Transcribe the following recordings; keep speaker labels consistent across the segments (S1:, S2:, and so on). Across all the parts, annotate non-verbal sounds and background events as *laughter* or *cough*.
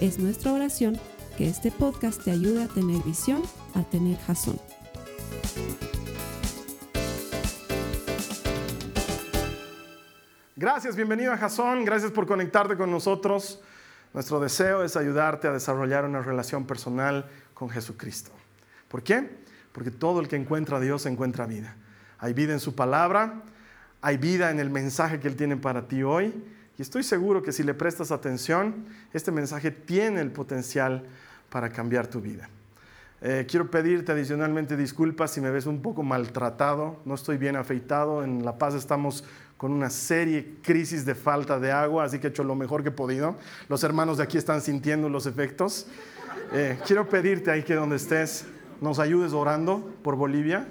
S1: Es nuestra oración que este podcast te ayude a tener visión, a tener jazón.
S2: Gracias, bienvenido a Jason, gracias por conectarte con nosotros. Nuestro deseo es ayudarte a desarrollar una relación personal con Jesucristo. ¿Por qué? Porque todo el que encuentra a Dios encuentra vida. Hay vida en su palabra, hay vida en el mensaje que Él tiene para ti hoy. Y estoy seguro que si le prestas atención, este mensaje tiene el potencial para cambiar tu vida. Eh, quiero pedirte adicionalmente disculpas si me ves un poco maltratado, no estoy bien afeitado, en La Paz estamos con una serie crisis de falta de agua, así que he hecho lo mejor que he podido. Los hermanos de aquí están sintiendo los efectos. Eh, quiero pedirte ahí que donde estés nos ayudes orando por Bolivia.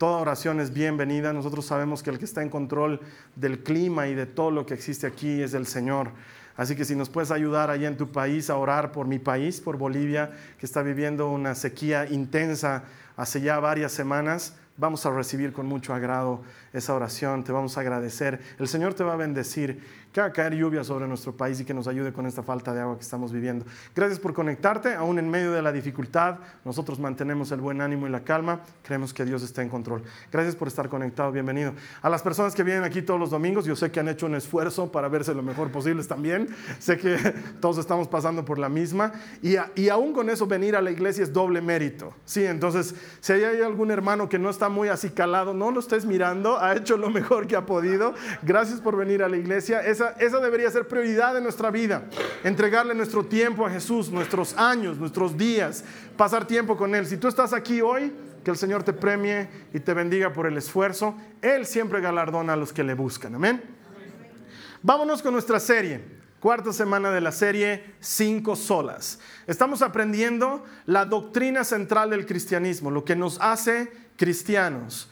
S2: Toda oración es bienvenida. Nosotros sabemos que el que está en control del clima y de todo lo que existe aquí es el Señor. Así que si nos puedes ayudar allá en tu país a orar por mi país, por Bolivia, que está viviendo una sequía intensa hace ya varias semanas, vamos a recibir con mucho agrado esa oración, te vamos a agradecer. El Señor te va a bendecir que haga caer lluvia sobre nuestro país y que nos ayude con esta falta de agua que estamos viviendo. Gracias por conectarte, aún en medio de la dificultad, nosotros mantenemos el buen ánimo y la calma, creemos que Dios está en control. Gracias por estar conectado, bienvenido. A las personas que vienen aquí todos los domingos, yo sé que han hecho un esfuerzo para verse lo mejor posible también, sé que todos estamos pasando por la misma y, y aún con eso venir a la iglesia es doble mérito. Sí, entonces si hay algún hermano que no está muy acicalado, no lo estés mirando, ha hecho lo mejor que ha podido. Gracias por venir a la iglesia. Es esa, debería ser prioridad de nuestra vida. Entregarle nuestro tiempo a Jesús, nuestros años, nuestros días, pasar tiempo con Él. Si tú estás aquí hoy, que el Señor te premie y te bendiga por el esfuerzo. Él siempre galardona a los que le buscan. Amén. Vámonos con nuestra serie. Cuarta semana de la serie Cinco Solas. Estamos aprendiendo la doctrina central del cristianismo, lo que nos hace cristianos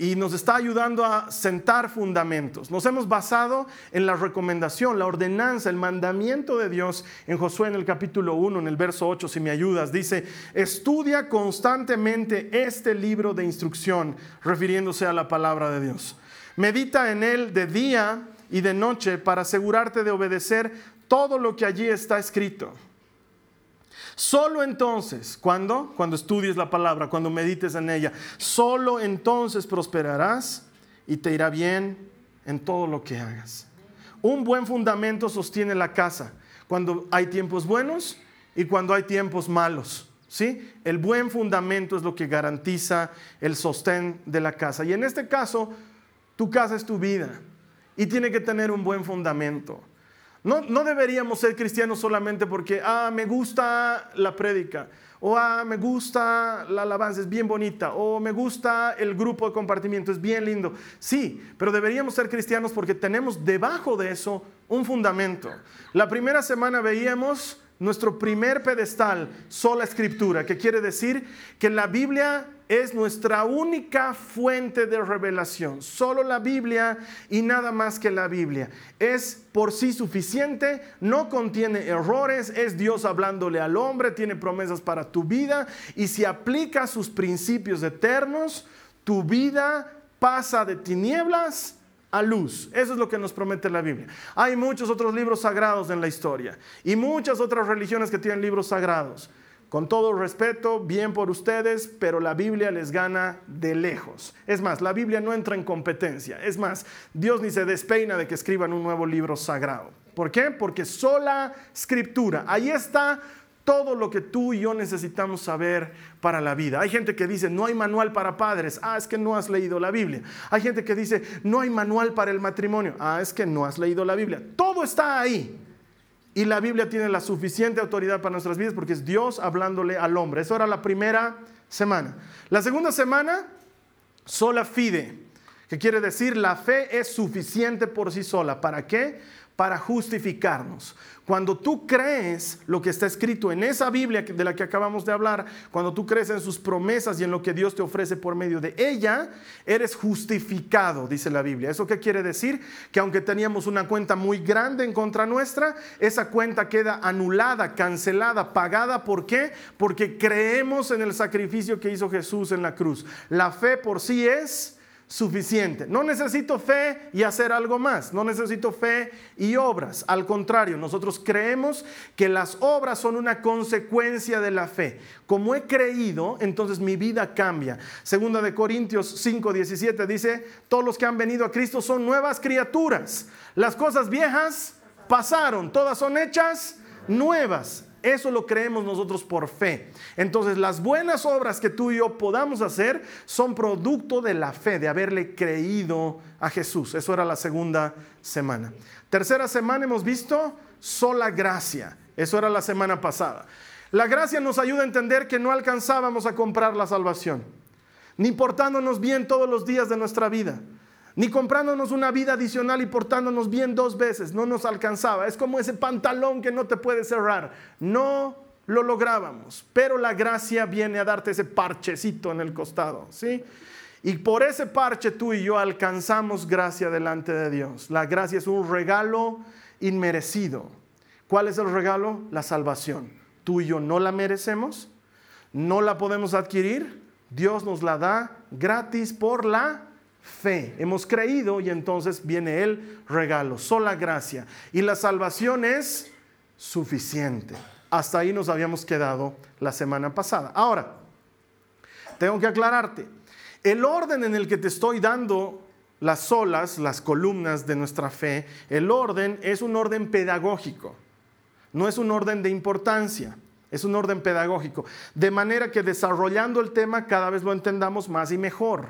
S2: y nos está ayudando a sentar fundamentos. Nos hemos basado en la recomendación, la ordenanza, el mandamiento de Dios en Josué en el capítulo 1, en el verso 8, si me ayudas. Dice, estudia constantemente este libro de instrucción, refiriéndose a la palabra de Dios. Medita en él de día y de noche para asegurarte de obedecer todo lo que allí está escrito. Solo entonces, ¿cuándo? Cuando estudies la palabra, cuando medites en ella, solo entonces prosperarás y te irá bien en todo lo que hagas. Un buen fundamento sostiene la casa cuando hay tiempos buenos y cuando hay tiempos malos. ¿Sí? El buen fundamento es lo que garantiza el sostén de la casa. Y en este caso, tu casa es tu vida y tiene que tener un buen fundamento. No, deberíamos ser cristianos solamente porque, ah, me gusta la prédica, o ah, me gusta la alabanza, es bien bonita, o me gusta el grupo de compartimiento, es bien lindo. Sí, pero deberíamos ser cristianos porque tenemos debajo de eso un fundamento. La primera semana veíamos nuestro primer pedestal, sola escritura, que quiere decir que la Biblia es nuestra única fuente de revelación. Solo la Biblia y nada más que la Biblia. Es por sí suficiente, no contiene errores, es Dios hablándole al hombre, tiene promesas para tu vida y si aplica sus principios eternos, tu vida pasa de tinieblas a luz. Eso es lo que nos promete la Biblia. Hay muchos otros libros sagrados en la historia y muchas otras religiones que tienen libros sagrados. Con todo respeto, bien por ustedes, pero la Biblia les gana de lejos. Es más, la Biblia no entra en competencia. Es más, Dios ni se despeina de que escriban un nuevo libro sagrado. ¿Por qué? Porque sola escritura. Ahí está todo lo que tú y yo necesitamos saber para la vida. Hay gente que dice, no hay manual para padres. Ah, es que no has leído la Biblia. Hay gente que dice, no hay manual para el matrimonio. Ah, es que no has leído la Biblia. Todo está ahí. Y la Biblia tiene la suficiente autoridad para nuestras vidas porque es Dios hablándole al hombre. Eso era la primera semana. La segunda semana, sola fide, que quiere decir la fe es suficiente por sí sola. ¿Para qué? Para justificarnos. Cuando tú crees lo que está escrito en esa Biblia de la que acabamos de hablar, cuando tú crees en sus promesas y en lo que Dios te ofrece por medio de ella, eres justificado, dice la Biblia. ¿Eso qué quiere decir? Que aunque teníamos una cuenta muy grande en contra nuestra, esa cuenta queda anulada, cancelada, pagada. ¿Por qué? Porque creemos en el sacrificio que hizo Jesús en la cruz. La fe por sí es suficiente. No necesito fe y hacer algo más. No necesito fe y obras. Al contrario, nosotros creemos que las obras son una consecuencia de la fe. Como he creído, entonces mi vida cambia. Segunda de Corintios 5, 17 dice, todos los que han venido a Cristo son nuevas criaturas. Las cosas viejas pasaron, todas son hechas nuevas. Eso lo creemos nosotros por fe. Entonces las buenas obras que tú y yo podamos hacer son producto de la fe, de haberle creído a Jesús. Eso era la segunda semana. Tercera semana hemos visto sola gracia. Eso era la semana pasada. La gracia nos ayuda a entender que no alcanzábamos a comprar la salvación, ni portándonos bien todos los días de nuestra vida ni comprándonos una vida adicional y portándonos bien dos veces, no nos alcanzaba. Es como ese pantalón que no te puede cerrar. No lo lográbamos, pero la gracia viene a darte ese parchecito en el costado, ¿sí? Y por ese parche tú y yo alcanzamos gracia delante de Dios. La gracia es un regalo inmerecido. ¿Cuál es el regalo? La salvación. Tú y yo no la merecemos, no la podemos adquirir, Dios nos la da gratis por la fe. Hemos creído y entonces viene el regalo, sola gracia. Y la salvación es suficiente. Hasta ahí nos habíamos quedado la semana pasada. Ahora, tengo que aclararte, el orden en el que te estoy dando las olas, las columnas de nuestra fe, el orden es un orden pedagógico, no es un orden de importancia. Es un orden pedagógico, de manera que desarrollando el tema cada vez lo entendamos más y mejor.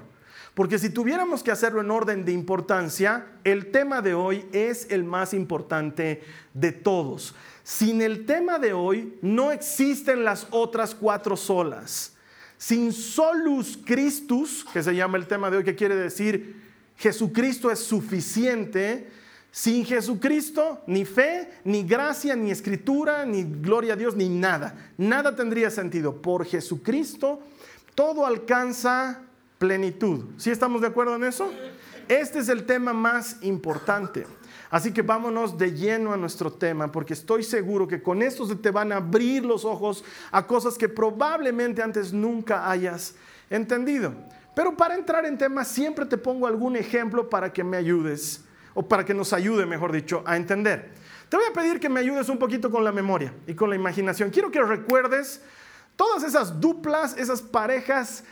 S2: Porque si tuviéramos que hacerlo en orden de importancia, el tema de hoy es el más importante de todos. Sin el tema de hoy no existen las otras cuatro solas. Sin solus Christus, que se llama el tema de hoy, que quiere decir Jesucristo es suficiente, sin Jesucristo, ni fe, ni gracia, ni escritura, ni gloria a Dios, ni nada. Nada tendría sentido. Por Jesucristo, todo alcanza plenitud. ¿Sí estamos de acuerdo en eso? Este es el tema más importante. Así que vámonos de lleno a nuestro tema, porque estoy seguro que con esto se te van a abrir los ojos a cosas que probablemente antes nunca hayas entendido. Pero para entrar en tema siempre te pongo algún ejemplo para que me ayudes, o para que nos ayude, mejor dicho, a entender. Te voy a pedir que me ayudes un poquito con la memoria y con la imaginación. Quiero que recuerdes todas esas duplas, esas parejas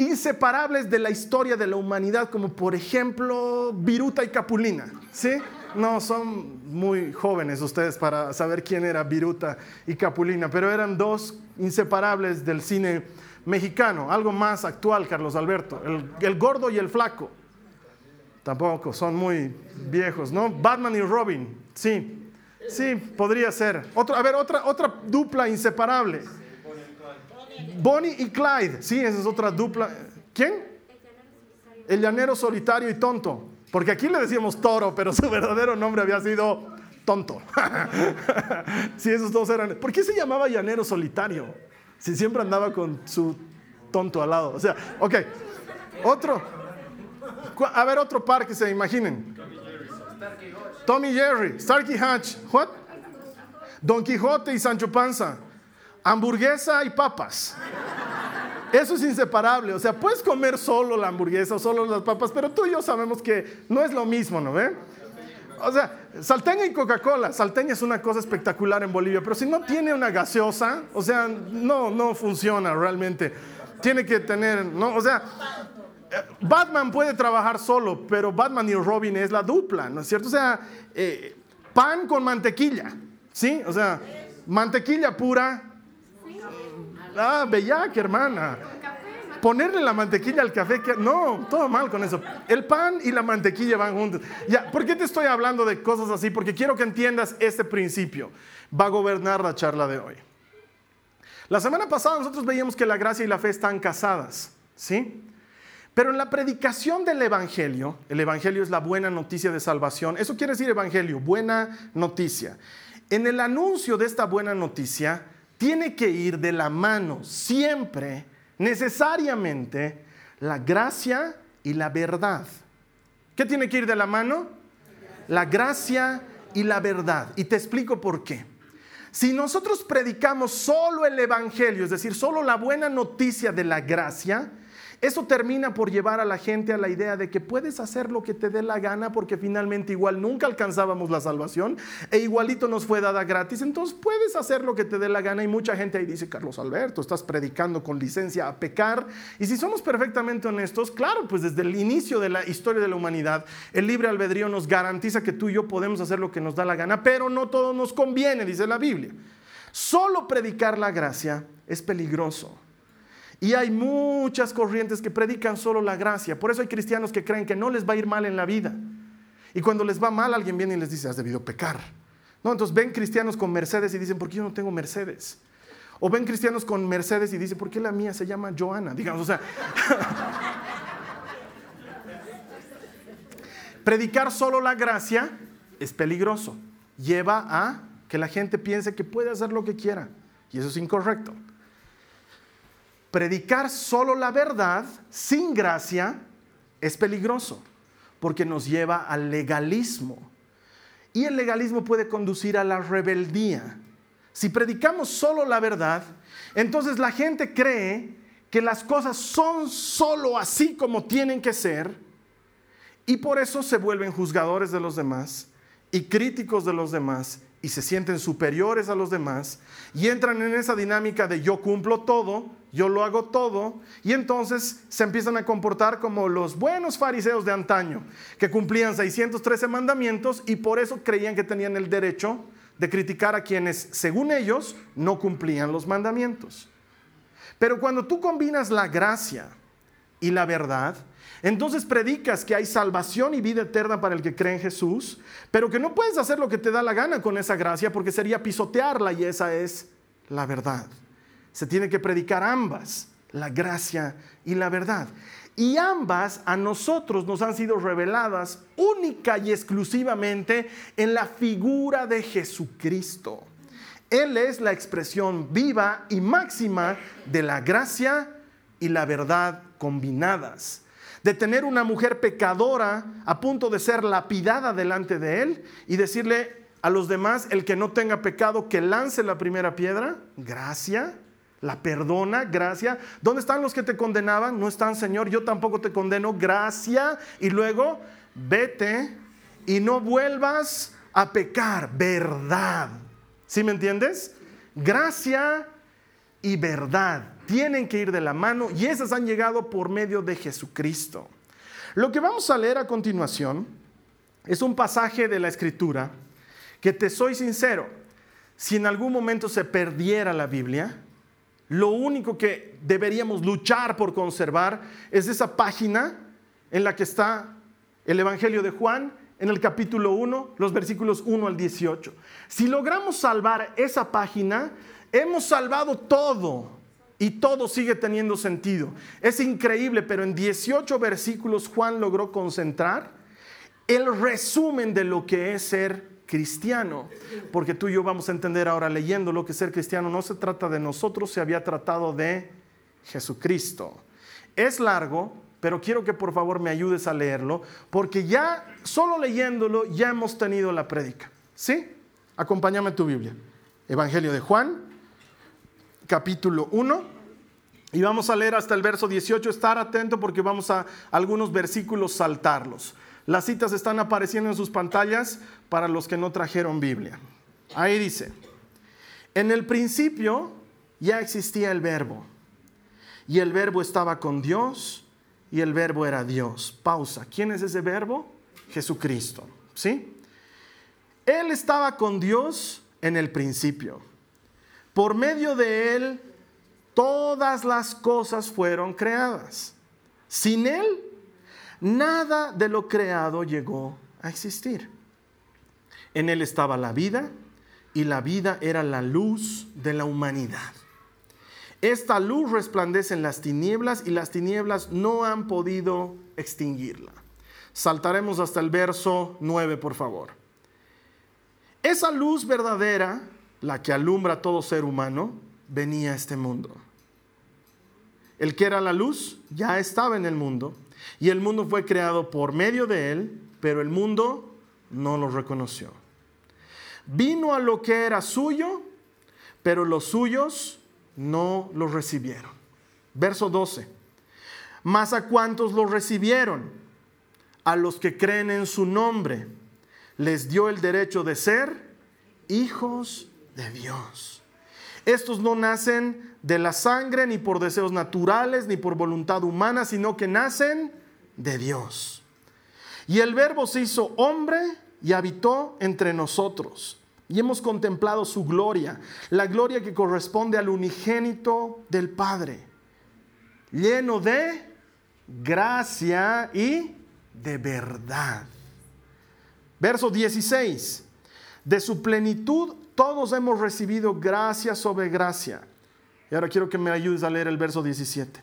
S2: inseparables de la historia de la humanidad, como por ejemplo Viruta y Capulina. ¿Sí? No, son muy jóvenes ustedes para saber quién era Viruta y Capulina, pero eran dos inseparables del cine mexicano, algo más actual, Carlos Alberto, el, gordo y el flaco. Tampoco, son muy viejos, ¿no? Batman y Robin, sí, sí, podría ser. a ver, otra, otra dupla inseparable. Bonnie y Clyde, sí, esa es otra dupla. ¿Quién? El llanero solitario y tonto. Porque aquí le decíamos toro, pero su verdadero nombre había sido tonto. *laughs* sí, esos dos eran. ¿Por qué se llamaba llanero solitario? Si siempre andaba con su tonto al lado. O sea, ok. Otro. A ver, otro par que se imaginen. Tommy Jerry, Starkey Hatch. What? Don Quijote y Sancho Panza hamburguesa y papas. Eso es inseparable. O sea, puedes comer solo la hamburguesa o solo las papas, pero tú y yo sabemos que no es lo mismo, ¿no ve? O sea, salteña y Coca-Cola. Salteña es una cosa espectacular en Bolivia, pero si no tiene una gaseosa, o sea, no, no funciona realmente. Tiene que tener, ¿no? O sea, Batman puede trabajar solo, pero Batman y Robin es la dupla, ¿no es cierto? O sea, eh, pan con mantequilla, ¿sí? O sea, mantequilla pura, Ah, bellac, hermana. Ponerle la mantequilla al café, que, no, todo mal con eso. El pan y la mantequilla van juntos. Ya, ¿por qué te estoy hablando de cosas así? Porque quiero que entiendas este principio. Va a gobernar la charla de hoy. La semana pasada nosotros veíamos que la gracia y la fe están casadas, ¿sí? Pero en la predicación del Evangelio, el Evangelio es la buena noticia de salvación, eso quiere decir Evangelio, buena noticia. En el anuncio de esta buena noticia tiene que ir de la mano siempre, necesariamente, la gracia y la verdad. ¿Qué tiene que ir de la mano? La gracia y la verdad. Y te explico por qué. Si nosotros predicamos solo el Evangelio, es decir, solo la buena noticia de la gracia, eso termina por llevar a la gente a la idea de que puedes hacer lo que te dé la gana porque finalmente igual nunca alcanzábamos la salvación e igualito nos fue dada gratis. Entonces puedes hacer lo que te dé la gana y mucha gente ahí dice, Carlos Alberto, estás predicando con licencia a pecar. Y si somos perfectamente honestos, claro, pues desde el inicio de la historia de la humanidad, el libre albedrío nos garantiza que tú y yo podemos hacer lo que nos da la gana, pero no todo nos conviene, dice la Biblia. Solo predicar la gracia es peligroso. Y hay muchas corrientes que predican solo la gracia. Por eso hay cristianos que creen que no les va a ir mal en la vida. Y cuando les va mal, alguien viene y les dice, has debido pecar. No, entonces ven cristianos con Mercedes y dicen, ¿por qué yo no tengo Mercedes? O ven cristianos con Mercedes y dicen, ¿por qué la mía se llama Joana? Digamos, o sea, *laughs* predicar solo la gracia es peligroso. Lleva a que la gente piense que puede hacer lo que quiera. Y eso es incorrecto predicar solo la verdad sin gracia es peligroso porque nos lleva al legalismo. Y el legalismo puede conducir a la rebeldía. Si predicamos solo la verdad, entonces la gente cree que las cosas son solo así como tienen que ser y por eso se vuelven juzgadores de los demás y críticos de los demás y se sienten superiores a los demás y entran en esa dinámica de yo cumplo todo, yo lo hago todo y entonces se empiezan a comportar como los buenos fariseos de antaño que cumplían 613 mandamientos y por eso creían que tenían el derecho de criticar a quienes, según ellos, no cumplían los mandamientos. Pero cuando tú combinas la gracia y la verdad, entonces predicas que hay salvación y vida eterna para el que cree en Jesús, pero que no puedes hacer lo que te da la gana con esa gracia porque sería pisotearla y esa es la verdad. Se tiene que predicar ambas, la gracia y la verdad. Y ambas a nosotros nos han sido reveladas única y exclusivamente en la figura de Jesucristo. Él es la expresión viva y máxima de la gracia y la verdad combinadas de tener una mujer pecadora a punto de ser lapidada delante de él y decirle a los demás, el que no tenga pecado, que lance la primera piedra, gracia, la perdona, gracia. ¿Dónde están los que te condenaban? No están, Señor, yo tampoco te condeno, gracia. Y luego, vete y no vuelvas a pecar, verdad. ¿Sí me entiendes? Gracia y verdad tienen que ir de la mano y esas han llegado por medio de Jesucristo. Lo que vamos a leer a continuación es un pasaje de la Escritura que te soy sincero, si en algún momento se perdiera la Biblia, lo único que deberíamos luchar por conservar es esa página en la que está el Evangelio de Juan en el capítulo 1, los versículos 1 al 18. Si logramos salvar esa página, hemos salvado todo y todo sigue teniendo sentido. Es increíble, pero en 18 versículos Juan logró concentrar el resumen de lo que es ser cristiano. Porque tú y yo vamos a entender ahora leyendo lo que ser cristiano no se trata de nosotros, se había tratado de Jesucristo. Es largo, pero quiero que por favor me ayudes a leerlo, porque ya solo leyéndolo ya hemos tenido la prédica. ¿Sí? Acompáñame tu Biblia. Evangelio de Juan, capítulo 1. Y vamos a leer hasta el verso 18. Estar atento porque vamos a algunos versículos saltarlos. Las citas están apareciendo en sus pantallas para los que no trajeron Biblia. Ahí dice, en el principio ya existía el verbo. Y el verbo estaba con Dios y el verbo era Dios. Pausa. ¿Quién es ese verbo? Jesucristo. ¿Sí? Él estaba con Dios en el principio. Por medio de Él, todas las cosas fueron creadas. Sin Él, nada de lo creado llegó a existir. En Él estaba la vida y la vida era la luz de la humanidad. Esta luz resplandece en las tinieblas y las tinieblas no han podido extinguirla. Saltaremos hasta el verso 9, por favor. Esa luz verdadera, la que alumbra a todo ser humano, venía a este mundo. El que era la luz ya estaba en el mundo y el mundo fue creado por medio de él, pero el mundo no lo reconoció. Vino a lo que era suyo, pero los suyos no lo recibieron. Verso 12. Mas a cuantos lo recibieron, a los que creen en su nombre, les dio el derecho de ser hijos de Dios. Estos no nacen de la sangre, ni por deseos naturales, ni por voluntad humana, sino que nacen de Dios. Y el verbo se hizo hombre y habitó entre nosotros. Y hemos contemplado su gloria, la gloria que corresponde al unigénito del Padre, lleno de gracia y de verdad. Verso 16. De su plenitud todos hemos recibido gracia sobre gracia. Y ahora quiero que me ayudes a leer el verso 17.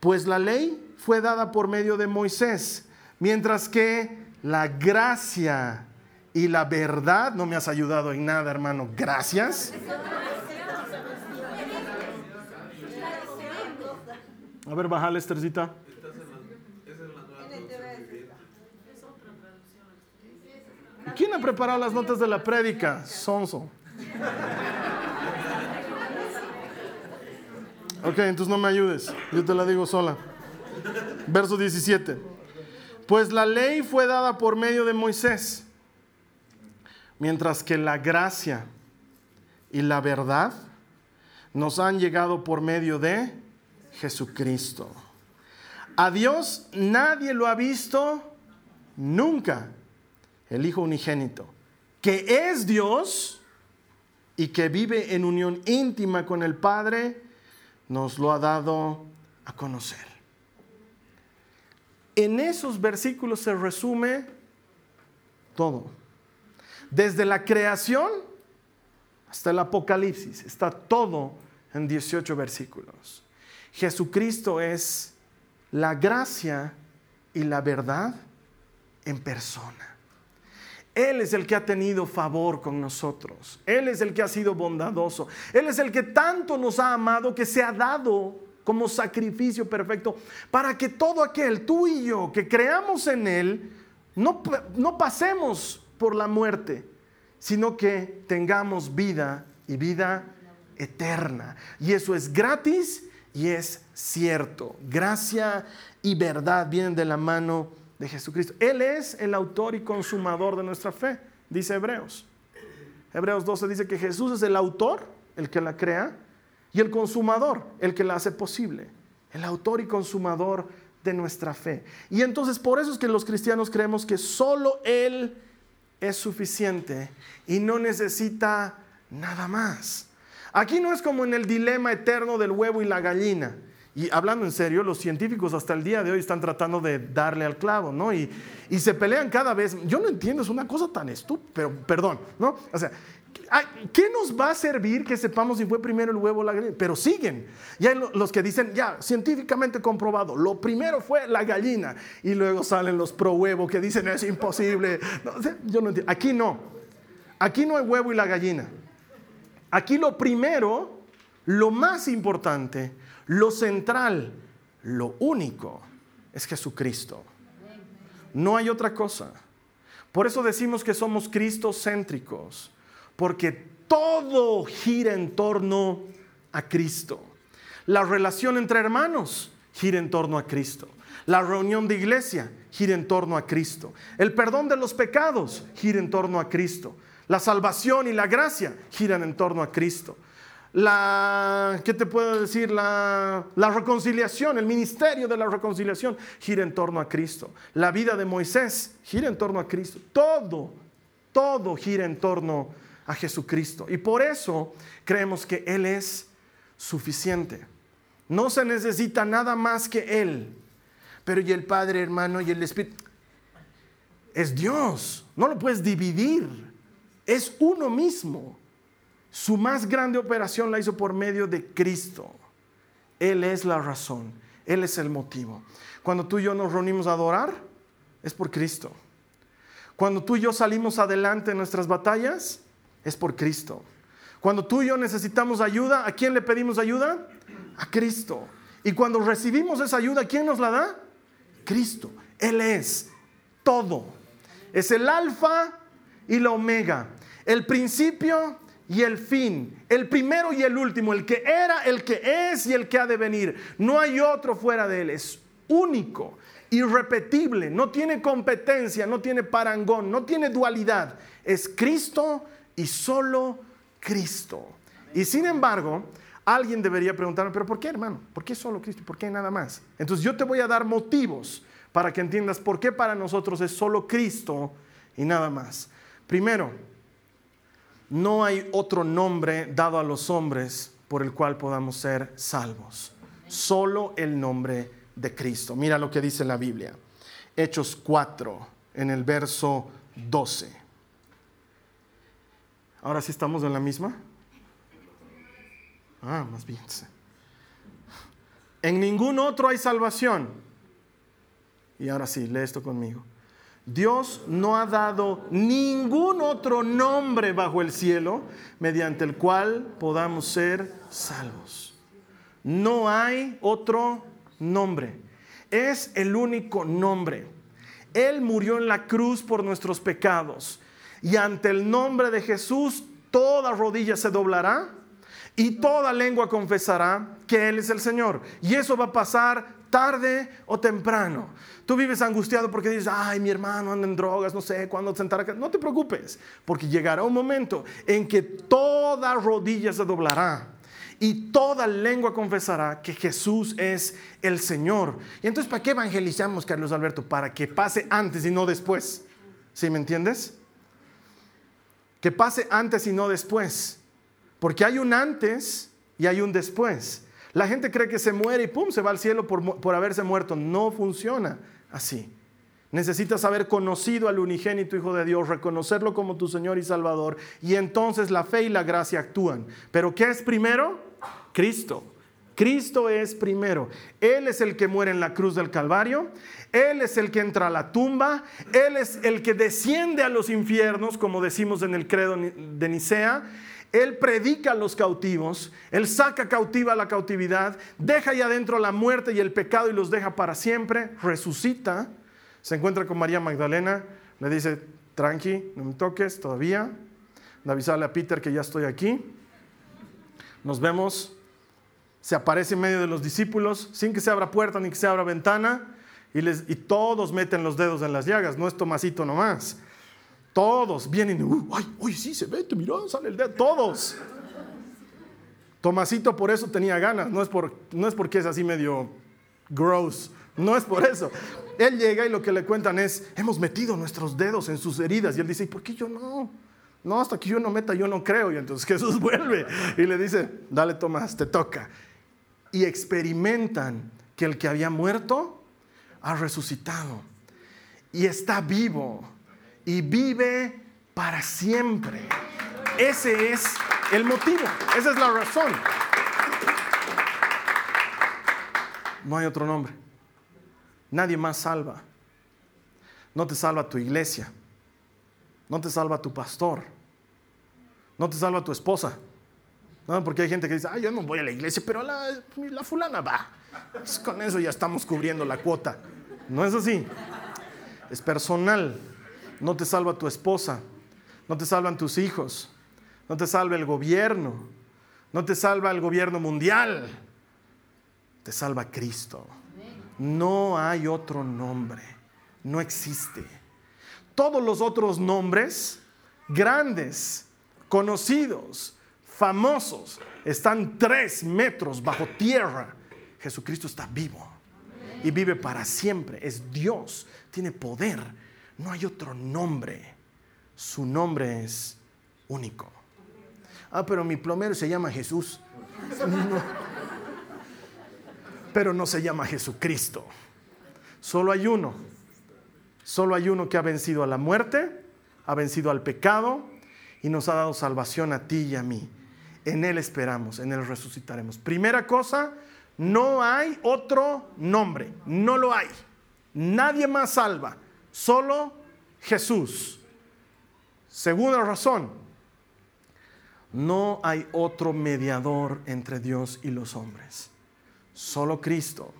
S2: Pues la ley fue dada por medio de Moisés, mientras que la gracia y la verdad, no me has ayudado en nada, hermano, gracias. A ver, bájale, Estercita. ¿Quién ha preparado las notas de la prédica? Sonso. Ok, entonces no me ayudes, yo te la digo sola. Verso 17. Pues la ley fue dada por medio de Moisés, mientras que la gracia y la verdad nos han llegado por medio de Jesucristo. A Dios nadie lo ha visto nunca, el Hijo unigénito, que es Dios y que vive en unión íntima con el Padre, nos lo ha dado a conocer. En esos versículos se resume todo. Desde la creación hasta el Apocalipsis. Está todo en 18 versículos. Jesucristo es la gracia y la verdad en persona. Él es el que ha tenido favor con nosotros. Él es el que ha sido bondadoso. Él es el que tanto nos ha amado que se ha dado como sacrificio perfecto para que todo aquel, tú y yo, que creamos en Él, no, no pasemos por la muerte, sino que tengamos vida y vida eterna. Y eso es gratis y es cierto. Gracia y verdad vienen de la mano de Jesucristo. Él es el autor y consumador de nuestra fe, dice Hebreos. Hebreos 12 dice que Jesús es el autor, el que la crea, y el consumador, el que la hace posible. El autor y consumador de nuestra fe. Y entonces por eso es que los cristianos creemos que solo Él es suficiente y no necesita nada más. Aquí no es como en el dilema eterno del huevo y la gallina. Y hablando en serio, los científicos hasta el día de hoy están tratando de darle al clavo, ¿no? Y, y se pelean cada vez. Yo no entiendo, es una cosa tan estúpida, pero perdón, ¿no? O sea, ¿qué nos va a servir que sepamos si fue primero el huevo o la gallina? Pero siguen. Y hay los que dicen, ya, científicamente comprobado, lo primero fue la gallina. Y luego salen los pro huevo que dicen, es imposible. yo no entiendo. Aquí no. Aquí no hay huevo y la gallina. Aquí lo primero, lo más importante, lo central, lo único es Jesucristo. No hay otra cosa. Por eso decimos que somos cristocéntricos, porque todo gira en torno a Cristo. La relación entre hermanos gira en torno a Cristo. La reunión de iglesia gira en torno a Cristo. El perdón de los pecados gira en torno a Cristo. La salvación y la gracia giran en torno a Cristo la, ¿qué te puedo decir? La, la, reconciliación, el ministerio de la reconciliación gira en torno a Cristo. La vida de Moisés gira en torno a Cristo. Todo, todo gira en torno a Jesucristo. Y por eso creemos que Él es suficiente. No se necesita nada más que Él. Pero y el Padre, hermano, y el Espíritu. Es Dios. No lo puedes dividir. Es uno mismo. Su más grande operación la hizo por medio de Cristo. Él es la razón, Él es el motivo. Cuando tú y yo nos reunimos a adorar, es por Cristo. Cuando tú y yo salimos adelante en nuestras batallas, es por Cristo. Cuando tú y yo necesitamos ayuda, ¿a quién le pedimos ayuda? A Cristo. Y cuando recibimos esa ayuda, ¿quién nos la da? Cristo. Él es todo. Es el alfa y la omega. El principio y el fin. El primero y el último. El que era, el que es y el que ha de venir. No hay otro fuera de Él. Es único, irrepetible. No tiene competencia, no tiene parangón, no tiene dualidad. Es Cristo y solo Cristo. Y sin embargo, alguien debería preguntarme, pero ¿por qué hermano? ¿Por qué solo Cristo? ¿Por qué nada más? Entonces yo te voy a dar motivos para que entiendas por qué para nosotros es solo Cristo y nada más. Primero, no hay otro nombre dado a los hombres por el cual podamos ser salvos. Solo el nombre de Cristo. Mira lo que dice la Biblia. Hechos 4, en el verso 12. Ahora sí estamos en la misma. Ah, más bien. En ningún otro hay salvación. Y ahora sí, lee esto conmigo. Dios no ha dado ningún otro nombre bajo el cielo mediante el cual podamos ser salvos. No hay otro nombre. Es el único nombre. Él murió en la cruz por nuestros pecados. Y ante el nombre de Jesús, toda rodilla se doblará y toda lengua confesará que Él es el Señor. Y eso va a pasar tarde o temprano. Tú vives angustiado porque dices, ay, mi hermano anda en drogas, no sé cuándo sentará. No te preocupes, porque llegará un momento en que toda rodilla se doblará y toda lengua confesará que Jesús es el Señor. Y entonces, ¿para qué evangelizamos, Carlos Alberto? Para que pase antes y no después. ¿Sí me entiendes? Que pase antes y no después. Porque hay un antes y hay un después. La gente cree que se muere y pum, se va al cielo por, por haberse muerto. No funciona así. Necesitas haber conocido al unigénito Hijo de Dios, reconocerlo como tu Señor y Salvador, y entonces la fe y la gracia actúan. Pero ¿qué es primero? Cristo. Cristo es primero. Él es el que muere en la cruz del Calvario. Él es el que entra a la tumba. Él es el que desciende a los infiernos, como decimos en el credo de Nicea. Él predica a los cautivos, Él saca cautiva la cautividad, deja ahí adentro la muerte y el pecado y los deja para siempre, resucita se encuentra con María Magdalena, le dice, tranqui, no me toques todavía. De avisarle a Peter que ya estoy aquí. Nos vemos. Se aparece en medio de los discípulos, sin que se abra puerta ni que se abra ventana, y, les, y todos meten los dedos en las llagas, no es Tomasito nomás. Todos vienen, ay, uy, sí, se mete, mira, sale el dedo, todos. Tomasito por eso tenía ganas, no es, por, no es porque es así medio gross, no es por eso. Él llega y lo que le cuentan es, hemos metido nuestros dedos en sus heridas. Y él dice, ¿y por qué yo no? No, hasta que yo no meta, yo no creo. Y entonces Jesús vuelve y le dice, dale Tomás, te toca. Y experimentan que el que había muerto ha resucitado y está vivo y vive para siempre. Ese es el motivo, esa es la razón. No hay otro nombre. Nadie más salva. No te salva tu iglesia. No te salva tu pastor. No te salva tu esposa. No, porque hay gente que dice, ah, yo no voy a la iglesia, pero la, la fulana va. con eso ya estamos cubriendo la cuota. No es así. Es personal. No te salva tu esposa. No te salvan tus hijos. No te salva el gobierno. No te salva el gobierno mundial. Te salva Cristo. No hay otro nombre, no existe. Todos los otros nombres, grandes, conocidos, famosos, están tres metros bajo tierra. Jesucristo está vivo y vive para siempre. Es Dios, tiene poder. No hay otro nombre. Su nombre es único. Ah, pero mi plomero se llama Jesús. Pero no se llama Jesucristo. Solo hay uno. Solo hay uno que ha vencido a la muerte, ha vencido al pecado y nos ha dado salvación a ti y a mí. En Él esperamos, en Él resucitaremos. Primera cosa, No hay otro nombre, no lo hay. Nadie más salva, solo Jesús. Segunda razón, no hay otro mediador entre Dios y los hombres, solo Cristo.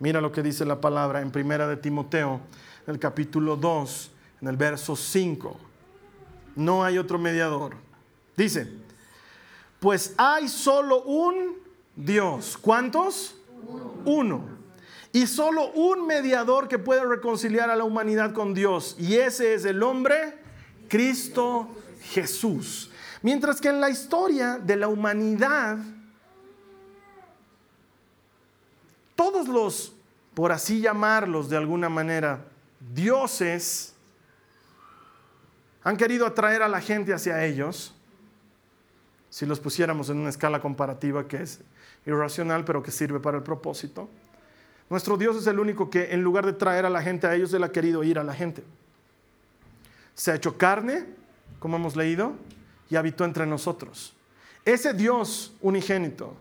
S2: Mira lo que dice la palabra en Primera de Timoteo, en el capítulo 2, en el verso 5. No hay otro mediador. Dice, pues hay solo un Dios. ¿Cuántos? Uno. Y solo un mediador que puede reconciliar a la humanidad con Dios. Y ese es el hombre, Cristo Jesús. Mientras que en la historia de la humanidad, todos los, por así llamarlos de alguna manera, dioses, han querido atraer a la gente hacia ellos si los pusiéramos en una escala comparativa que es irracional, pero que sirve para el propósito. Nuestro Dios es el único que en lugar de traer a la gente a ellos, Él ha querido ir a la gente. Se ha hecho carne, como hemos leído, y habitó entre nosotros. Ese Dios unigénito,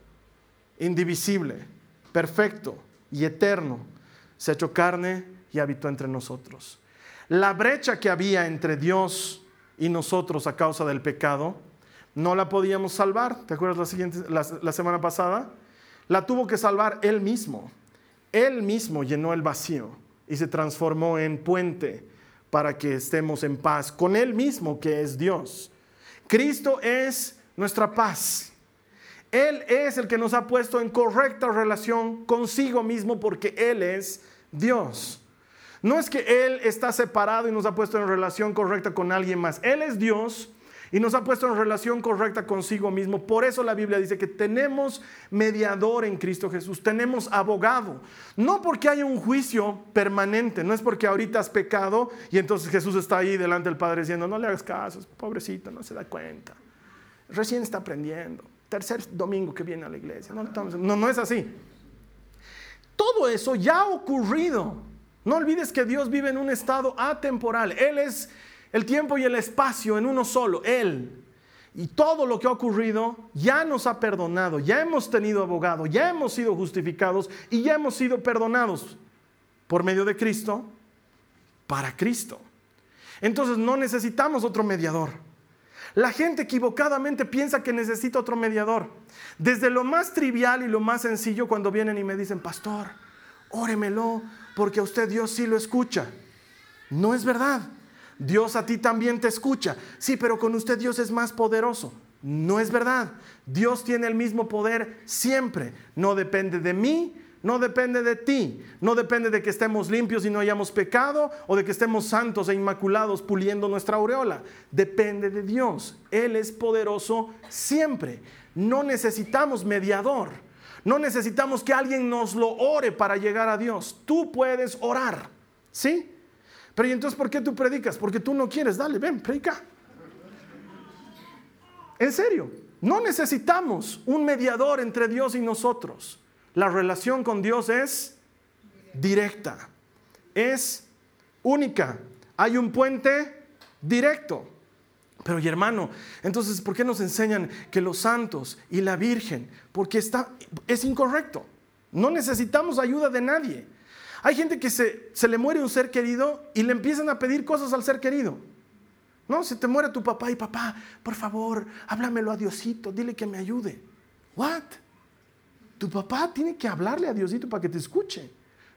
S2: indivisible, perfecto y eterno, se ha hecho carne y habitó entre nosotros. La brecha que había entre Dios y nosotros a causa del pecado no la podíamos salvar. ¿Te acuerdas la, la, semana pasada? La tuvo que salvar Él mismo. Él mismo llenó el vacío y se transformó en puente para que estemos en paz con Él mismo que es Dios. Cristo es nuestra paz. Él es el que nos ha puesto en correcta relación consigo mismo porque Él es Dios. No es que Él está separado y nos ha puesto en relación correcta con alguien más. Él es Dios y nos ha puesto en relación correcta consigo mismo. Por eso la Biblia dice que tenemos mediador en Cristo Jesús, tenemos abogado. No porque haya un juicio permanente, no es porque ahorita has pecado y entonces Jesús está ahí delante del Padre diciendo, no le hagas caso, pobrecito, no se da cuenta. Recién está aprendiendo. Tercer domingo que viene a la iglesia. No, no, no es así. Todo eso ya ha ocurrido. No olvides que Dios vive en un estado atemporal. Él es el tiempo y el espacio en uno solo, Él. Y todo lo que ha ocurrido ya nos ha perdonado, ya hemos tenido abogado, ya hemos sido justificados y ya hemos sido perdonados por medio de Cristo para Cristo. Entonces no necesitamos otro mediador. La gente equivocadamente piensa que necesita otro mediador. Desde lo más trivial y lo más sencillo cuando vienen y me dicen, pastor, óremelo, porque a usted Dios sí lo escucha. No es verdad. Dios a ti también te escucha. Sí, pero con usted Dios es más poderoso. No es verdad. Dios tiene el mismo poder siempre. No depende de mí, no depende de ti. No depende de que estemos limpios y no hayamos pecado o de que estemos santos e inmaculados puliendo nuestra aureola. Depende de Dios. Él es poderoso siempre. No necesitamos mediador. No necesitamos que alguien nos lo ore para llegar a Dios. Tú puedes orar. ¿Sí? Pero ¿y entonces por qué tú predicas? Porque tú no quieres. Dale, ven, predica. En serio, no necesitamos un mediador entre Dios y nosotros. La relación con Dios es directa, es única. Hay un puente directo. Pero y hermano, entonces, ¿por qué nos enseñan que los santos y la Virgen? Porque está, es incorrecto. No necesitamos ayuda de nadie. Hay gente que se, le muere un ser querido y le empiezan a pedir cosas al ser querido. No, se te muere tu papá y papá, por favor, háblamelo a Diosito, dile que me ayude. What? Tu papá tiene que hablarle a Diosito para que te escuche.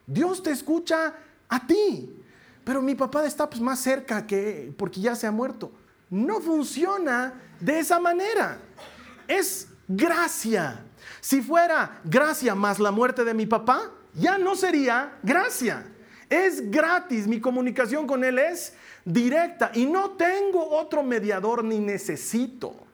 S2: Dios te escucha a ti. Pero mi papá está pues, más cerca que porque ya se ha muerto. No funciona de esa manera. Es gracia. Si fuera gracia más la muerte de mi papá, ya no sería gracia. Es gratis, mi comunicación con Él es directa y no tengo otro mediador ni necesito.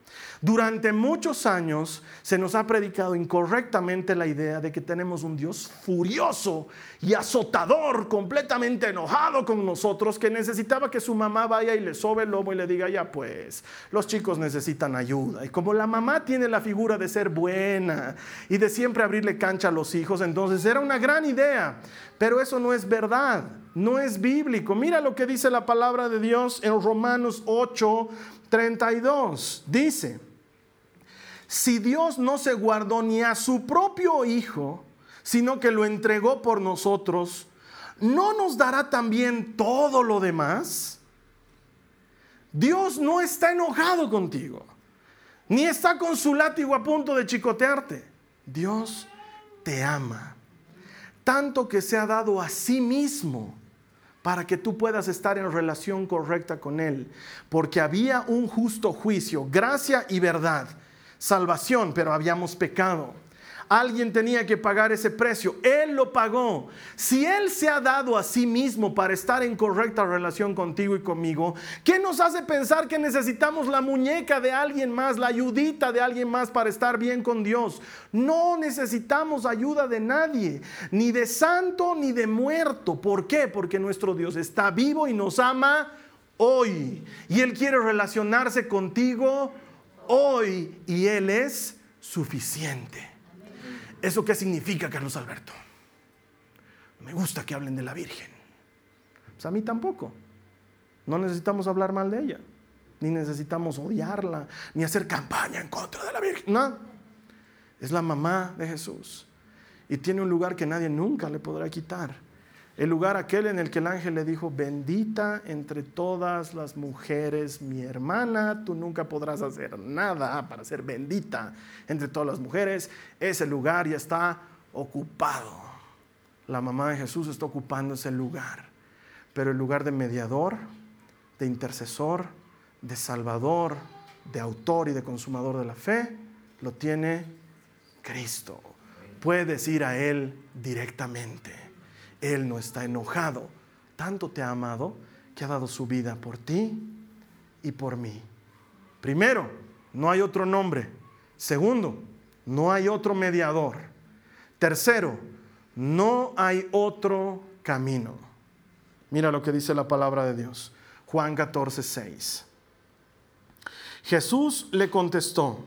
S2: Durante muchos años se nos ha predicado incorrectamente la idea de que tenemos un Dios furioso y azotador, completamente enojado con nosotros, que necesitaba que su mamá vaya y le sobe el lomo y le diga, ya pues, los chicos necesitan ayuda. Y como la mamá tiene la figura de ser buena y de siempre abrirle cancha a los hijos, entonces era una gran idea, pero eso no es verdad, no es bíblico. Mira lo que dice la palabra de Dios en Romanos 8, 32. Dice, si Dios no se guardó ni a su propio Hijo, sino que lo entregó por nosotros, ¿no nos dará también todo lo demás? Dios no está enojado contigo, ni está con su látigo a punto de chicotearte. Dios te ama, tanto que se ha dado a sí mismo para que tú puedas estar en relación correcta con Él, porque había un justo juicio, gracia y verdad, salvación, pero habíamos pecado. Alguien tenía que pagar ese precio. Él lo pagó. Si Él se ha dado a sí mismo para estar en correcta relación contigo y conmigo, ¿qué nos hace pensar que necesitamos la muñeca de alguien más, la ayudita de alguien más para estar bien con Dios? No necesitamos ayuda de nadie, ni de santo ni de muerto. ¿Por qué? Porque nuestro Dios está vivo y nos ama hoy. Y Él quiere relacionarse contigo hoy y Él es suficiente. ¿Eso qué significa, Carlos Alberto? Me gusta que hablen de la Virgen. Pues a mí tampoco. No necesitamos hablar mal de ella, ni necesitamos odiarla, ni hacer campaña en contra de la Virgen. No, es la mamá de Jesús y tiene un lugar que nadie nunca le podrá quitar. El lugar aquel en el que el ángel le dijo, bendita entre todas las mujeres, mi hermana, tú nunca podrás hacer nada para ser bendita entre todas las mujeres. Ese lugar ya está ocupado. La mamá de Jesús está ocupando ese lugar. Pero el lugar de mediador, de intercesor, de salvador, de autor y de consumador de la fe, lo tiene Cristo. Puedes ir a Él directamente. Él no está enojado. Tanto te ha amado que ha dado su vida por ti y por mí. Primero, no hay otro nombre. Segundo, no hay otro mediador. Tercero, no hay otro camino. Mira lo que dice la palabra de Dios. Juan 14, 6. Jesús le contestó,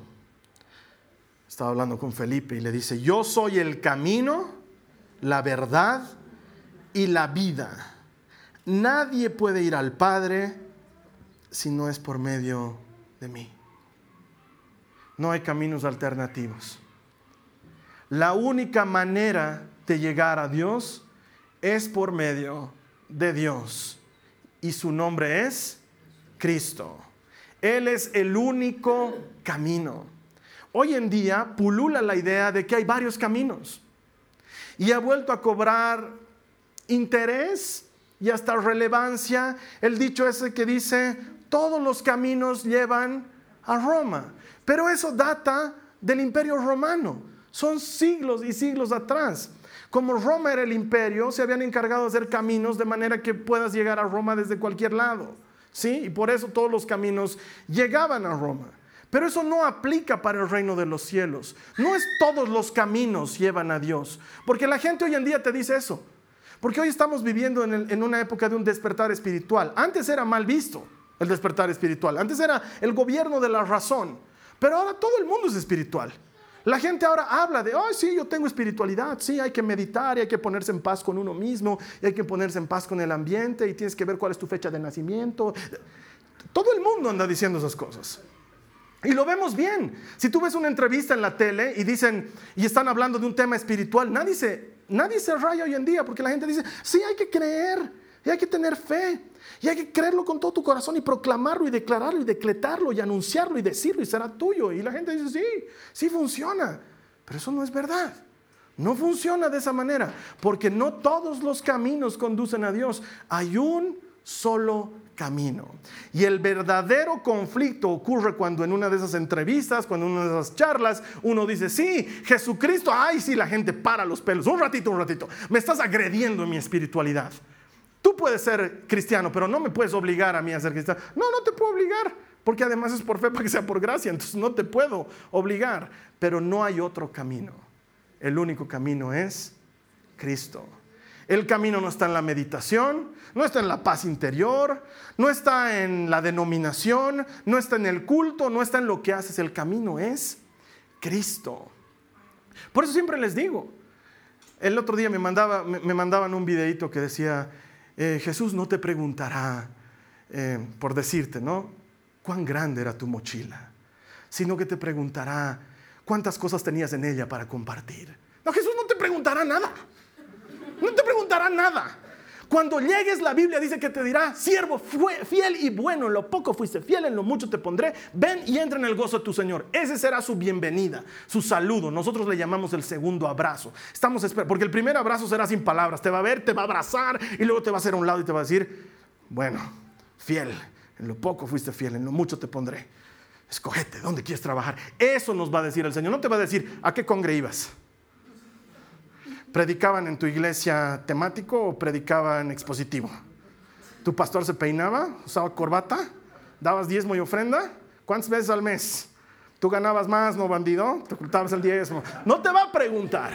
S2: estaba hablando con Felipe y le dice, yo soy el camino, la verdad y la vida. Nadie puede ir al Padre si no es por medio de mí. No hay caminos alternativos. La única manera de llegar a Dios es por medio de Dios. Y su nombre es Cristo. Él es el único camino. Hoy en día pulula la idea de que hay varios caminos. Y ha vuelto a cobrar interés y hasta relevancia el dicho ese que dice, todos los caminos llevan a Roma. Pero eso data del imperio romano. Son siglos y siglos atrás. Como Roma era el imperio, se habían encargado de hacer caminos de manera que puedas llegar a Roma desde cualquier lado. ¿Sí? Y por eso todos los caminos llegaban a Roma. Pero eso no aplica para el reino de los cielos. No es todos los caminos llevan a Dios. Porque la gente hoy en día te dice eso. Porque hoy estamos viviendo en, una época de un despertar espiritual. Antes era mal visto el despertar espiritual. Antes era el gobierno de la razón. Pero ahora todo el mundo es espiritual. La gente ahora habla de, oh, sí, yo tengo espiritualidad, sí, hay que meditar y hay que ponerse en paz con uno mismo, y hay que ponerse en paz con el ambiente y tienes que ver cuál es tu fecha de nacimiento. Todo el mundo anda diciendo esas cosas. Y lo vemos bien. Si tú ves una entrevista en la tele y dicen, y están hablando de un tema espiritual, nadie se, nadie se raya hoy en día porque la gente dice, sí, hay que creer, y hay que tener fe, y hay que creerlo con todo tu corazón y proclamarlo y declararlo y decretarlo y anunciarlo y decirlo y será tuyo. Y la gente dice, sí, sí funciona, pero eso no es verdad. No funciona de esa manera, porque no todos los caminos conducen a Dios. Hay un solo camino. Y el verdadero conflicto ocurre cuando en una de esas entrevistas, cuando en una de esas charlas, uno dice, sí, Jesucristo, ay, sí, la gente para los pelos, un ratito, un ratito, me estás agrediendo en mi espiritualidad. Tú puedes ser cristiano, pero no me puedes obligar a mí a ser cristiano. No, no te puedo obligar, porque además es por fe *laughs* para que sea por gracia, entonces no te puedo obligar, pero no hay otro camino. El único camino es Cristo. El camino no está en la meditación, no está en la paz interior, no está en la denominación, no está en el culto, no está en lo que haces. El camino es Cristo. Por eso siempre les digo, el otro día me, mandaba, me mandaban un videito que decía, eh, Jesús no te preguntará, eh, por decirte, ¿no? ¿Cuán grande era tu mochila? sino que te preguntará cuántas cosas tenías en ella para compartir. No, Jesús no te preguntará nada. No te preguntará nada. Cuando llegues, la Biblia dice que te dirá, siervo fiel y bueno, en lo poco fuiste fiel, en lo mucho te pondré, ven y entra en el gozo de tu Señor. Ese será su bienvenida, su saludo. Nosotros le llamamos el segundo abrazo. Estamos porque el primer abrazo será sin palabras, te va a ver, te va a abrazar y luego te va a hacer a un lado y te va a decir, bueno, fiel, en lo poco fuiste fiel, en lo mucho te pondré. Escogete, ¿dónde quieres trabajar? Eso nos va a decir el Señor. No te va a decir, ¿a qué congre ibas? ¿Predicaban en tu iglesia temático o predicaban expositivo? ¿Tu pastor se peinaba? ¿Usaba corbata? ¿Dabas diezmo y ofrenda? ¿Cuántas veces al mes? ¿Tú ganabas más, no bandido? ¿Te ocultabas el diezmo? No te va a preguntar.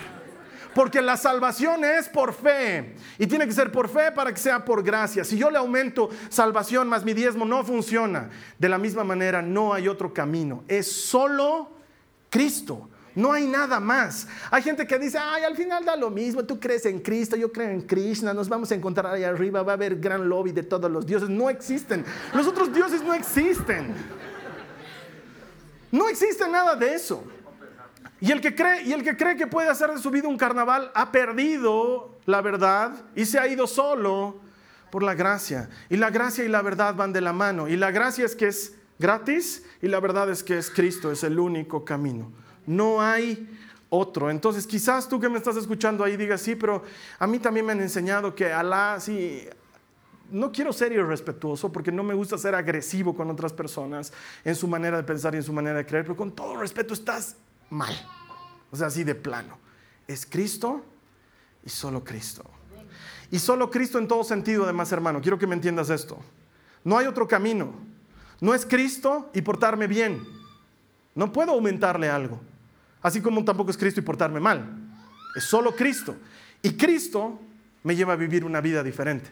S2: Porque la salvación es por fe. Y tiene que ser por fe para que sea por gracia. Si yo le aumento salvación más mi diezmo, no funciona. De la misma manera, no hay otro camino. Es solo Cristo. No hay nada más. Hay gente que dice, ay, al final da lo mismo, tú crees en Cristo, yo creo en Krishna, nos vamos a encontrar ahí arriba, va a haber gran lobby de todos los dioses. No existen. Los otros dioses no existen. No existe nada de eso. Y el que cree, y el que, cree que puede hacer de su vida un carnaval ha perdido la verdad y se ha ido solo por la gracia. Y la gracia y la verdad van de la mano. Y la gracia es que es gratis y la verdad es que es Cristo, es el único camino. No hay otro. Entonces, quizás tú que me estás escuchando ahí digas, sí, pero a mí también me han enseñado que Alá, sí, no quiero ser irrespetuoso porque no me gusta ser agresivo con otras personas en su manera de pensar y en su manera de creer, pero con todo respeto estás mal. O sea, así de plano. Es Cristo y solo Cristo. Y solo Cristo en todo sentido, además, hermano. Quiero que me entiendas esto. No hay otro camino. No es Cristo y portarme bien. No puedo aumentarle algo. Así como tampoco es Cristo y portarme mal. Es solo Cristo. Y Cristo me lleva a vivir una vida diferente.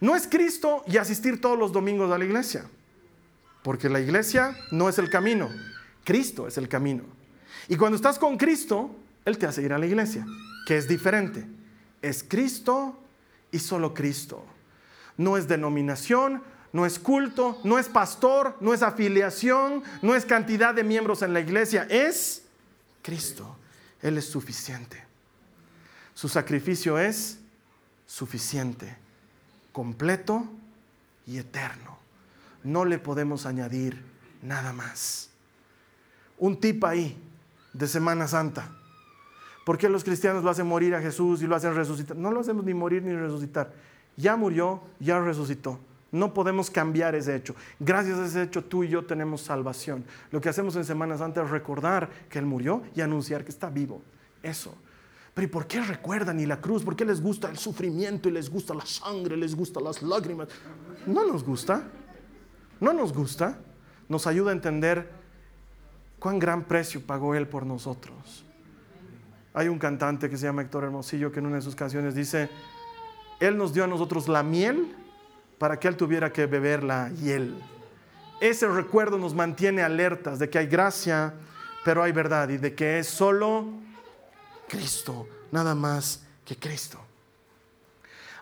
S2: No es Cristo y asistir todos los domingos a la iglesia. Porque la iglesia no es el camino. Cristo es el camino. Y cuando estás con Cristo, Él te hace ir a la iglesia, que es diferente. Es Cristo y solo Cristo. No es denominación, no es culto, no es pastor, no es afiliación, no es cantidad de miembros en la iglesia, es Cristo. Él es suficiente. Su sacrificio es suficiente, completo y eterno. No le podemos añadir nada más. Un tip ahí de Semana Santa. ¿Por qué los cristianos lo hacen morir a Jesús y lo hacen resucitar? No lo hacemos ni morir ni resucitar. Ya murió, ya resucitó. No podemos cambiar ese hecho. Gracias a ese hecho tú y yo tenemos salvación. Lo que hacemos en Semana Santa es recordar que Él murió y anunciar que está vivo. Eso. Pero ¿y por qué recuerdan y la cruz? ¿Por qué les gusta el sufrimiento y les gusta la sangre, les gusta las lágrimas? No nos gusta. No nos gusta. Nos ayuda a entender cuán gran precio pagó Él por nosotros. Hay un cantante que se llama Héctor Hermosillo que en una de sus canciones dice, Él nos dio a nosotros la miel para que Él tuviera que beber la hiel. Ese recuerdo nos mantiene alertas de que hay gracia, pero hay verdad y de que es solo Cristo, nada más que Cristo.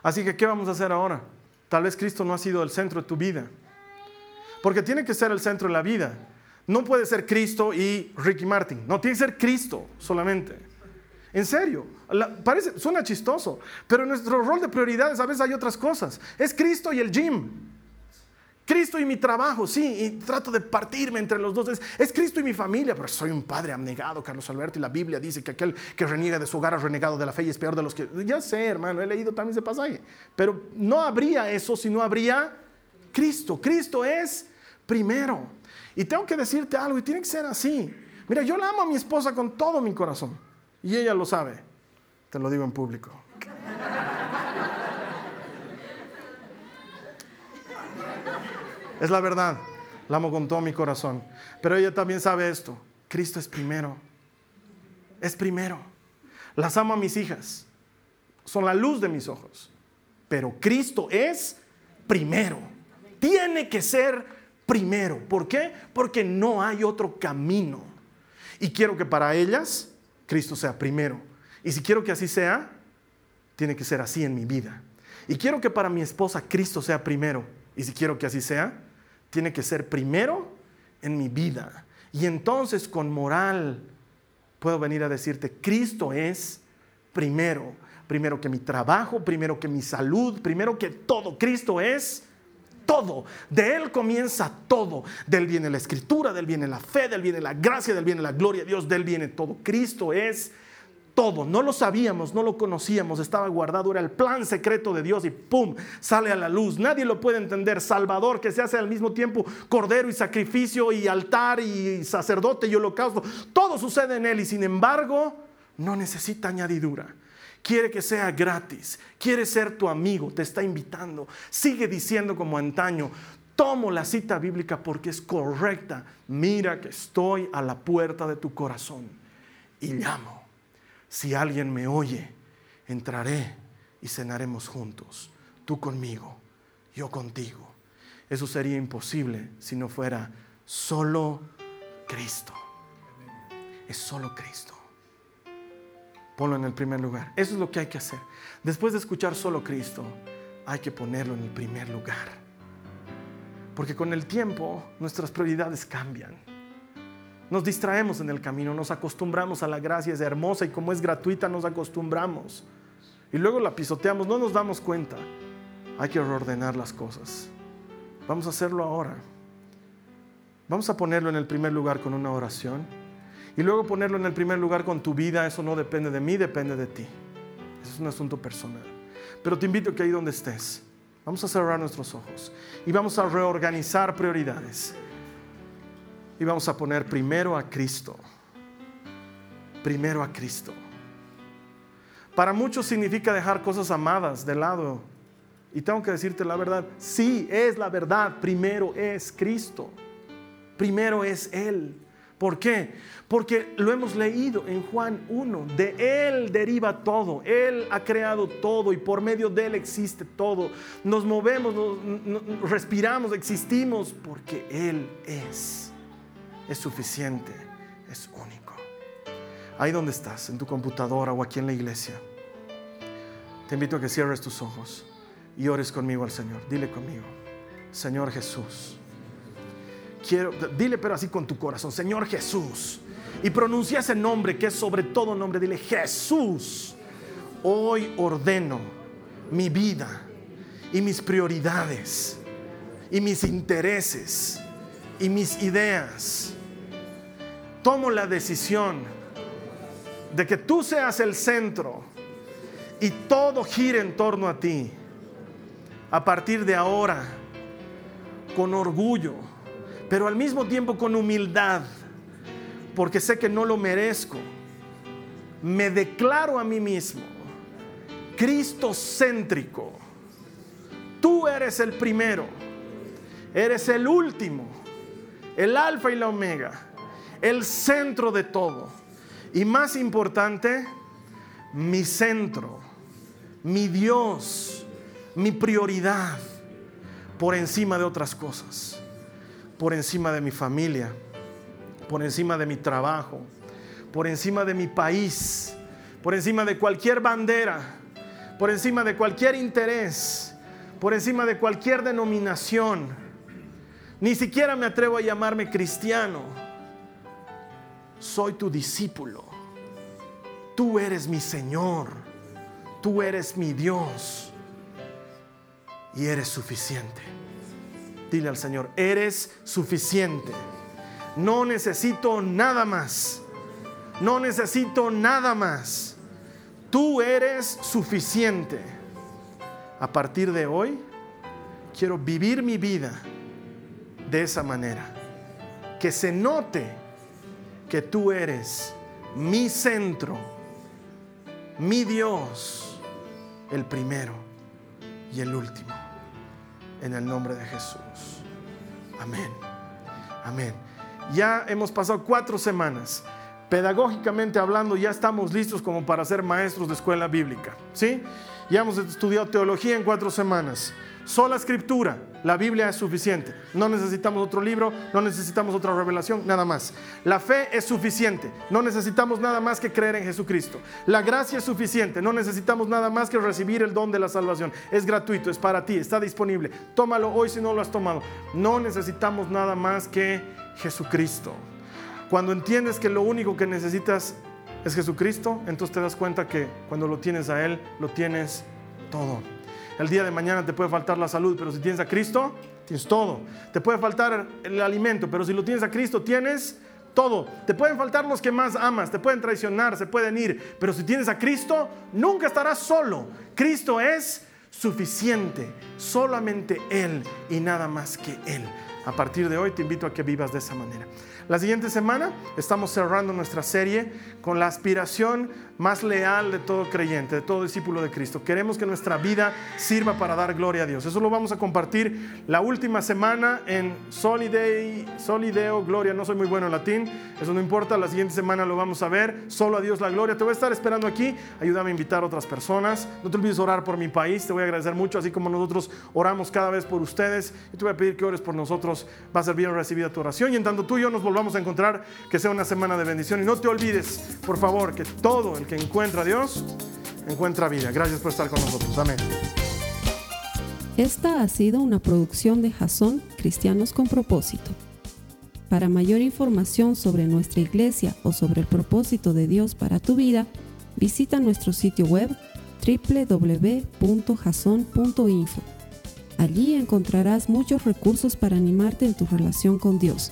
S2: Así que, ¿qué vamos a hacer ahora? Tal vez Cristo no ha sido el centro de tu vida, porque tiene que ser el centro de la vida. No puede ser Cristo y Ricky Martin, no tiene que ser Cristo solamente. En serio, parece, suena chistoso, pero en nuestro rol de prioridades a veces hay otras cosas. Es Cristo y el gym. Cristo y mi trabajo, sí, y trato de partirme entre los dos. Es, Cristo y mi familia, pero soy un padre abnegado, Carlos Alberto, y la Biblia dice que aquel que reniega de su hogar es renegado de la fe y es peor de los que... Ya sé, hermano, he leído también ese pasaje, pero no habría eso si no habría Cristo. Cristo es primero. Y tengo que decirte algo, y tiene que ser así. Mira, yo la amo a mi esposa con todo mi corazón. Y ella lo sabe. Te lo digo en público. Es la verdad. La amo con todo mi corazón. Pero ella también sabe esto. Cristo es primero. Es primero. Las amo a mis hijas. Son la luz de mis ojos. Pero Cristo es primero. Tiene que ser primero. ¿Por qué? Porque no hay otro camino. Y quiero que para ellas Cristo sea primero. Y si quiero que así sea, tiene que ser así en mi vida. Y quiero que para mi esposa Cristo sea primero. Y si quiero que así sea, tiene que ser primero en mi vida, Y entonces con moral puedo venir a decirte, Cristo es primero, primero que mi trabajo, primero que mi salud, primero que todo. Cristo es todo. De Él comienza todo. De Él viene la escritura, de Él viene la fe, de Él viene la gracia, de Él viene la gloria de Dios, de Él viene todo. Cristo es todo. No lo sabíamos, no lo conocíamos, estaba guardado, era el plan secreto de Dios y ¡pum! sale a la luz. Nadie lo puede entender. Salvador que se hace al mismo tiempo cordero y sacrificio y altar y sacerdote y holocausto. Todo sucede en Él y sin embargo no necesita añadidura quiere que sea gratis, quiere ser tu amigo, te está invitando. Sigue diciendo como antaño, tomo la cita bíblica porque es correcta. Mira que estoy a la puerta de tu corazón y llamo. Si alguien me oye, entraré y cenaremos juntos, tú conmigo, yo contigo. Eso sería imposible si no fuera solo Cristo. Es solo Cristo ponlo en el primer lugar. Eso es lo que hay que hacer. Después de escuchar solo Cristo, hay que ponerlo en el primer lugar. Porque con el tiempo nuestras prioridades cambian. Nos distraemos en el camino, nos acostumbramos a la gracia, es hermosa y como es gratuita nos acostumbramos. Y luego la pisoteamos, no nos damos cuenta. Hay que reordenar las cosas. Vamos a hacerlo ahora. Vamos a ponerlo en el primer lugar con una oración. Y luego ponerlo en el primer lugar con tu vida, eso no depende de mí, depende de ti. Eso es un asunto personal. Pero te invito a que ahí donde estés, vamos a cerrar nuestros ojos y vamos a reorganizar prioridades. Y vamos a poner primero a Cristo. Primero a Cristo. Para muchos significa dejar cosas amadas de lado. Y tengo que decirte la verdad, sí, es la verdad. Primero es Cristo. Primero es Él. ¿Por qué? Porque lo hemos leído en Juan 1. De Él deriva todo. Él ha creado todo y por medio de Él existe todo. Nos movemos, respiramos, existimos porque Él es. Es suficiente, es único. Ahí donde estás, en tu computadora o aquí en la iglesia, te invito a que cierres tus ojos y ores conmigo al Señor. Dile conmigo, Señor Jesús quiero, dile pero así con tu corazón, Señor Jesús. Y pronuncia ese nombre que es sobre todo nombre. Dile, Jesús, hoy ordeno mi vida y mis prioridades y mis intereses y mis ideas. Tomo la decisión de que tú seas el centro y todo gire en torno a ti. A partir de ahora, con orgullo pero al mismo tiempo con humildad, porque sé que no lo merezco. Me declaro a mí mismo Cristo-céntrico. Tú eres el primero, eres el último, el alfa y la omega, el centro de todo. Y más importante, mi centro, mi Dios, mi prioridad por encima de otras cosas por encima de mi familia, por encima de mi trabajo, por encima de mi país, por encima de cualquier bandera, por encima de cualquier interés, por encima de cualquier denominación. Ni siquiera me atrevo a llamarme cristiano. Soy tu discípulo. Tú eres mi Señor. Tú eres mi Dios. Y eres suficiente. Dile al Señor, eres suficiente. No necesito nada más. No necesito nada más. Tú eres suficiente. A partir de hoy, quiero vivir mi vida de esa manera. Que se note que tú eres mi centro, mi Dios, el primero y el último en el nombre de Jesús. Amén. Amén. Ya hemos pasado cuatro semanas. Pedagógicamente hablando, ya estamos listos como para ser maestros de escuela bíblica. ¿Sí? Ya hemos estudiado teología en cuatro semanas. Sola escritura, la Biblia es suficiente. No necesitamos otro libro, no necesitamos otra revelación, nada más. La fe es suficiente. No necesitamos nada más que creer en Jesucristo. La gracia es suficiente. No necesitamos nada más que recibir el don de la salvación. Es gratuito, es para ti, está disponible. Tómalo hoy si no lo has tomado. No necesitamos nada más que Jesucristo. Cuando entiendes que lo único que necesitas es Jesucristo, entonces te das cuenta que cuando lo tienes a Él, lo tienes todo. El día de mañana te puede faltar la salud, pero si tienes a Cristo, tienes todo. Te puede faltar el alimento, pero si lo tienes a Cristo, tienes todo. Te pueden faltar los que más amas, te pueden traicionar, se pueden ir, pero si tienes a Cristo, nunca estarás solo. Cristo es suficiente, solamente Él y nada más que Él. A partir de hoy te invito a que vivas de esa manera. La siguiente semana estamos cerrando nuestra serie con la aspiración más leal de todo creyente, de todo discípulo de Cristo. Queremos que nuestra vida sirva para dar gloria a Dios. Eso lo vamos a compartir la última semana en Solideo Gloria. No soy muy bueno en latín, eso no importa. La siguiente semana lo vamos a ver. Solo a Dios la gloria. Te voy a estar esperando aquí. Ayúdame a invitar a otras personas. No te olvides orar por mi país. Te voy a agradecer mucho, así como nosotros oramos cada vez por ustedes. Y te voy a pedir que ores por nosotros. Va a ser bien recibida tu oración. Y en tanto tú y yo nos volvamos a encontrar, que sea una semana de bendición. Y no te olvides, por favor, que todo el que encuentra a Dios, encuentra vida. Gracias por estar con nosotros. Amén.
S1: Esta ha sido una producción de Jason Cristianos con Propósito. Para mayor información sobre nuestra iglesia o sobre el propósito de Dios para tu vida, visita nuestro sitio web www.jason.info. Allí encontrarás muchos recursos para animarte en tu relación con Dios,